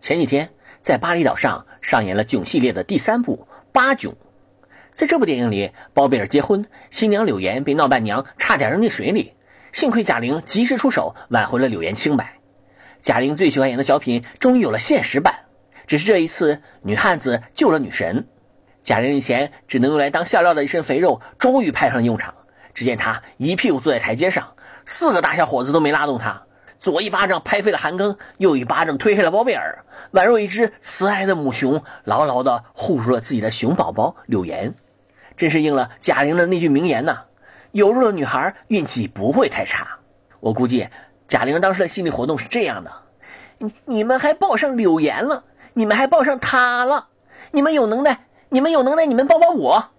前几天在巴厘岛上上演了囧系列的第三部《八囧》。在这部电影里，包贝尔结婚，新娘柳岩被闹伴娘差点扔进水里，幸亏贾玲及时出手挽回了柳岩清白。贾玲最喜欢演的小品终于有了现实版，只是这一次女汉子救了女神。贾玲以前只能用来当笑料的一身肥肉，终于派上了用场。只见她一屁股坐在台阶上，四个大小伙子都没拉动她。左一巴掌拍飞了韩庚，右一巴掌推开了包贝尔，宛若一只慈爱的母熊，牢牢地护住了自己的熊宝宝柳岩，真是应了贾玲的那句名言呐：“有肉的女孩运气不会太差。”我估计贾玲当时的心理活动是这样的：你你们还抱上柳岩了，你们还抱上他了，你们有能耐，你们有能耐，你们抱抱我。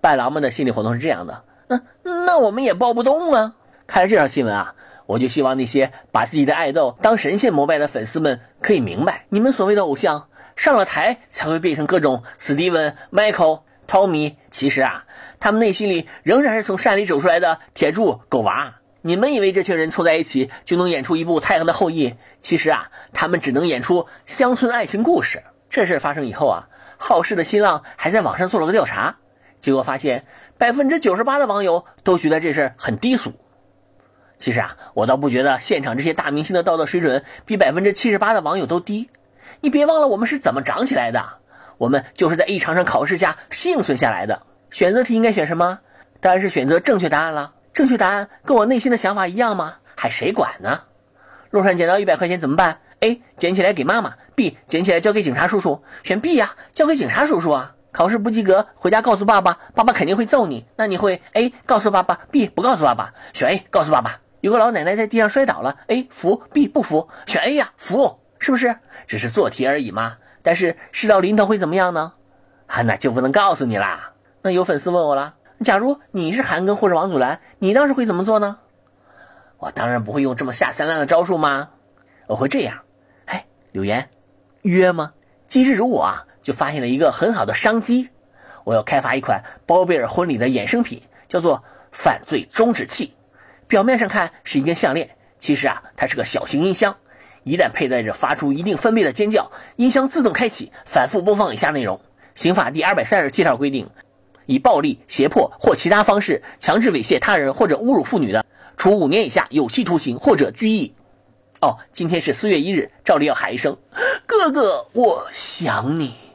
伴郎们的心理活动是这样的：嗯，那我们也抱不动啊。看了这条新闻啊。我就希望那些把自己的爱豆当神仙膜拜的粉丝们可以明白，你们所谓的偶像上了台才会变成各种史蒂文、Michael、Tommy，其实啊，他们内心里仍然是从山里走出来的铁柱、狗娃。你们以为这群人凑在一起就能演出一部《太阳的后裔》？其实啊，他们只能演出乡村爱情故事。这事发生以后啊，好事的新浪还在网上做了个调查，结果发现百分之九十八的网友都觉得这事很低俗。其实啊，我倒不觉得现场这些大明星的道德水准比百分之七十八的网友都低。你别忘了我们是怎么长起来的，我们就是在一场场考试下幸存下来的。选择题应该选什么？当然是选择正确答案了。正确答案跟我内心的想法一样吗？还谁管呢？路上捡到一百块钱怎么办？A. 捡起来给妈妈。B. 捡起来交给警察叔叔。选 B 呀，交给警察叔叔啊。考试不及格，回家告诉爸爸，爸爸肯定会揍你。那你会 A 告诉爸爸，B 不告诉爸爸。选 A 告诉爸爸。有个老奶奶在地上摔倒了，A 扶，B 不扶，选 A 呀，扶，是不是？只是做题而已嘛。但是事到临头会怎么样呢？啊，那就不能告诉你啦。那有粉丝问我了，假如你是韩庚或者王祖蓝，你当时会怎么做呢？我当然不会用这么下三滥的招数嘛。我会这样，哎，柳岩，约吗？机智如我啊，就发现了一个很好的商机，我要开发一款包贝尔婚礼的衍生品，叫做犯罪终止器。表面上看是一根项链，其实啊，它是个小型音箱。一旦佩戴着，发出一定分贝的尖叫，音箱自动开启，反复播放以下内容：刑法第二百三十七条规定，以暴力、胁迫或其他方式强制猥亵他人或者侮辱妇女的，处五年以下有期徒刑或者拘役。哦，今天是四月一日，照例要喊一声：哥哥，我想你。